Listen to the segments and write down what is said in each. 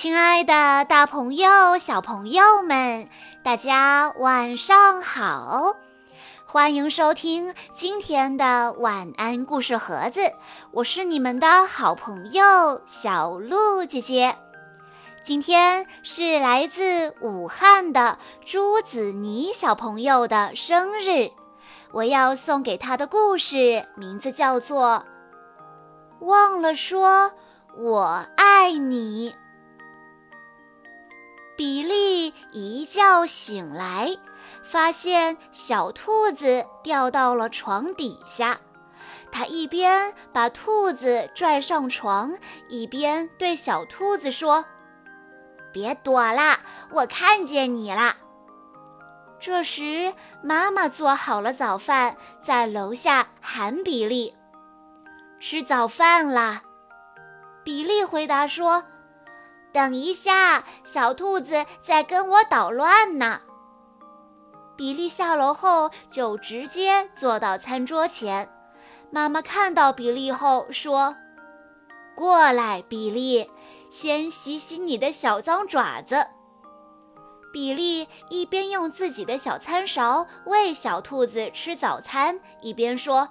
亲爱的，大朋友、小朋友们，大家晚上好！欢迎收听今天的晚安故事盒子，我是你们的好朋友小鹿姐姐。今天是来自武汉的朱子妮小朋友的生日，我要送给她的故事名字叫做《忘了说我爱你》。觉醒来，发现小兔子掉到了床底下。他一边把兔子拽上床，一边对小兔子说：“别躲啦，我看见你啦。”这时，妈妈做好了早饭，在楼下喊比利：“吃早饭啦！”比利回答说。等一下，小兔子在跟我捣乱呢。比利下楼后就直接坐到餐桌前。妈妈看到比利后说：“过来，比利，先洗洗你的小脏爪子。”比利一边用自己的小餐勺喂小兔子吃早餐，一边说：“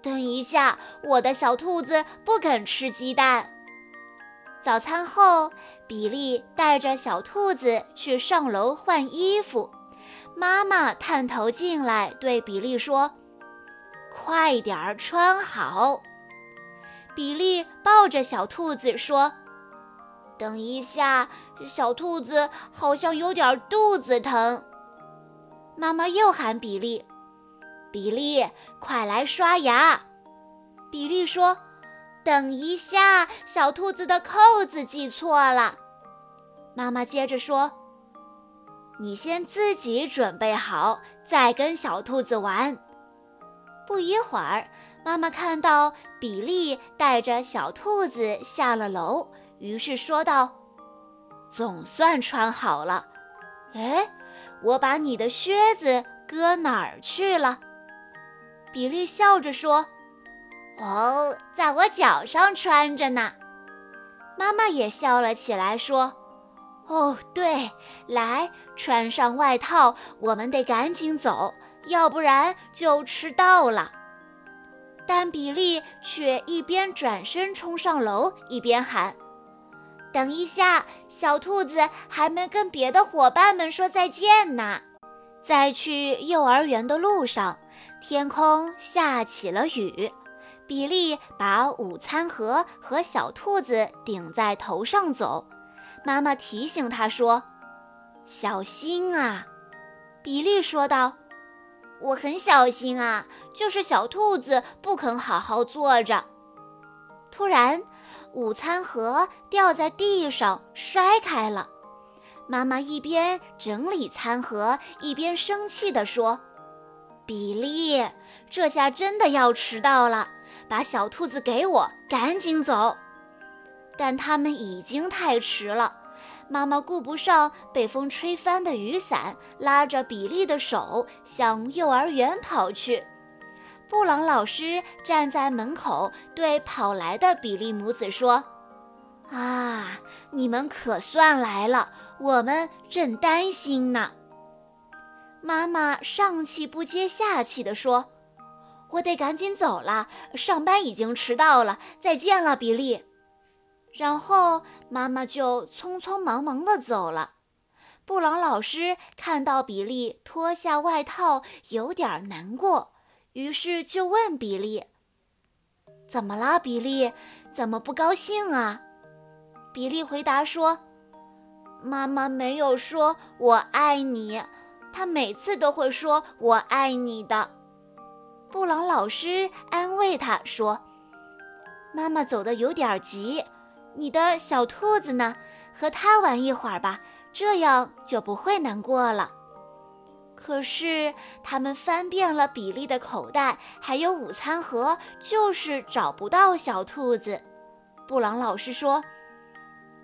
等一下，我的小兔子不肯吃鸡蛋。”早餐后，比利带着小兔子去上楼换衣服。妈妈探头进来，对比利说：“快点儿穿好。”比利抱着小兔子说：“等一下，小兔子好像有点肚子疼。”妈妈又喊比利：“比利，快来刷牙。”比利说。等一下，小兔子的扣子系错了。妈妈接着说：“你先自己准备好，再跟小兔子玩。”不一会儿，妈妈看到比利带着小兔子下了楼，于是说道：“总算穿好了。哎，我把你的靴子搁哪儿去了？”比利笑着说。哦，在我脚上穿着呢。妈妈也笑了起来，说：“哦，对，来穿上外套，我们得赶紧走，要不然就迟到了。”但比利却一边转身冲上楼，一边喊：“等一下，小兔子还没跟别的伙伴们说再见呢。”在去幼儿园的路上，天空下起了雨。比利把午餐盒和小兔子顶在头上走，妈妈提醒他说：“小心啊！”比利说道：“我很小心啊，就是小兔子不肯好好坐着。”突然，午餐盒掉在地上摔开了，妈妈一边整理餐盒，一边生气地说：“比利，这下真的要迟到了。”把小兔子给我，赶紧走！但他们已经太迟了。妈妈顾不上被风吹翻的雨伞，拉着比利的手向幼儿园跑去。布朗老师站在门口，对跑来的比利母子说：“啊，你们可算来了，我们正担心呢。”妈妈上气不接下气地说。我得赶紧走了，上班已经迟到了。再见了，比利。然后妈妈就匆匆忙忙地走了。布朗老师看到比利脱下外套，有点难过，于是就问比利：“怎么了，比利？怎么不高兴啊？”比利回答说：“妈妈没有说我爱你，她每次都会说我爱你的。”布朗老师安慰他说：“妈妈走的有点急，你的小兔子呢？和它玩一会儿吧，这样就不会难过了。”可是他们翻遍了比利的口袋，还有午餐盒，就是找不到小兔子。布朗老师说：“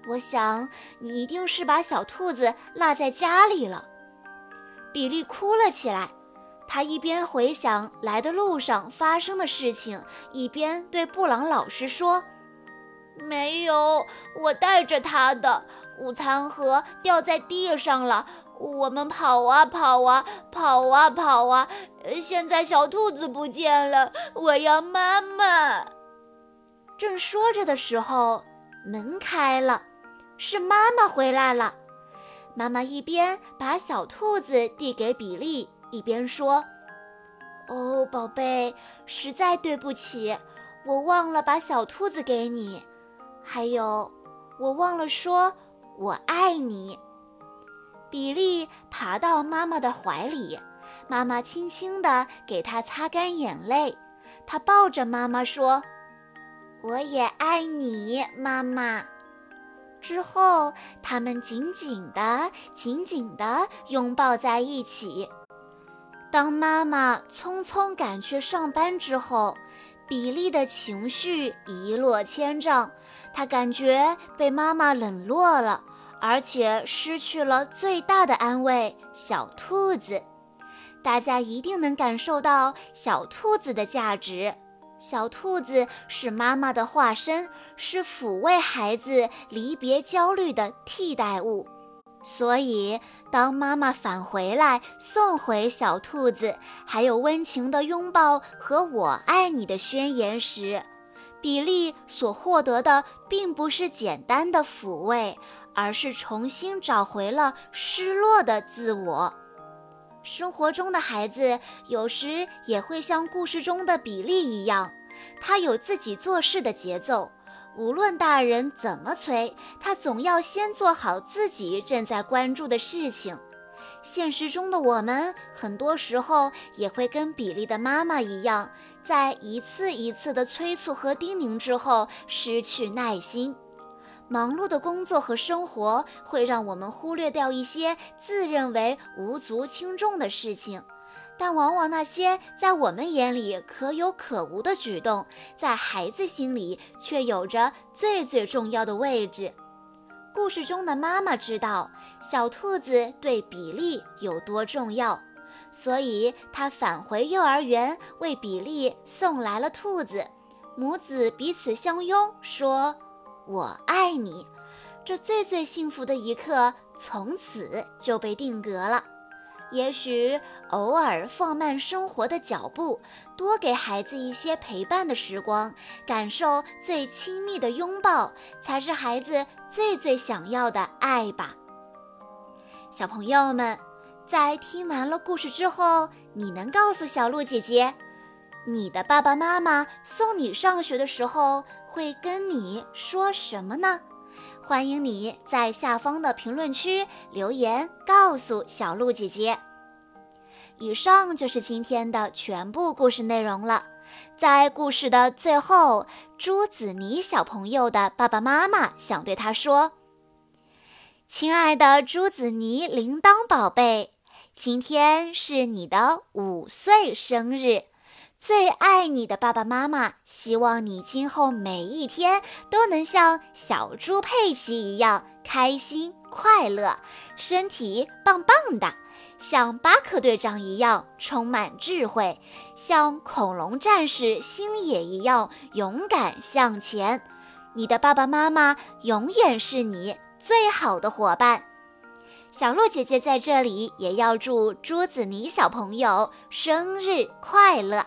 我想你一定是把小兔子落在家里了。”比利哭了起来。他一边回想来的路上发生的事情，一边对布朗老师说：“没有，我带着他的午餐盒掉在地上了。我们跑啊跑啊跑啊跑啊，现在小兔子不见了，我要妈妈。正说着的时候，门开了，是妈妈回来了。妈妈一边把小兔子递给比利，一边说：“哦，宝贝，实在对不起，我忘了把小兔子给你，还有，我忘了说我爱你。”比利爬到妈妈的怀里，妈妈轻轻地给他擦干眼泪。他抱着妈妈说：“我也爱你，妈妈。”之后，他们紧紧地、紧紧地拥抱在一起。当妈妈匆匆赶去上班之后，比利的情绪一落千丈，他感觉被妈妈冷落了。而且失去了最大的安慰——小兔子。大家一定能感受到小兔子的价值。小兔子是妈妈的化身，是抚慰孩子离别焦虑的替代物。所以，当妈妈返回来送回小兔子，还有温情的拥抱和我爱你的宣言时，比利所获得的并不是简单的抚慰。而是重新找回了失落的自我。生活中的孩子有时也会像故事中的比利一样，他有自己做事的节奏。无论大人怎么催，他总要先做好自己正在关注的事情。现实中的我们，很多时候也会跟比利的妈妈一样，在一次一次的催促和叮咛之后，失去耐心。忙碌的工作和生活会让我们忽略掉一些自认为无足轻重的事情，但往往那些在我们眼里可有可无的举动，在孩子心里却有着最最重要的位置。故事中的妈妈知道小兔子对比利有多重要，所以她返回幼儿园为比利送来了兔子，母子彼此相拥，说。我爱你，这最最幸福的一刻从此就被定格了。也许偶尔放慢生活的脚步，多给孩子一些陪伴的时光，感受最亲密的拥抱，才是孩子最最想要的爱吧。小朋友们，在听完了故事之后，你能告诉小鹿姐姐，你的爸爸妈妈送你上学的时候？会跟你说什么呢？欢迎你在下方的评论区留言告诉小鹿姐姐。以上就是今天的全部故事内容了。在故事的最后，朱子妮小朋友的爸爸妈妈想对他说：“亲爱的朱子妮铃铛宝贝，今天是你的五岁生日。”最爱你的爸爸妈妈，希望你今后每一天都能像小猪佩奇一样开心快乐，身体棒棒的；像巴克队长一样充满智慧，像恐龙战士星野一样勇敢向前。你的爸爸妈妈永远是你最好的伙伴。小鹿姐姐在这里也要祝朱子妮小朋友生日快乐。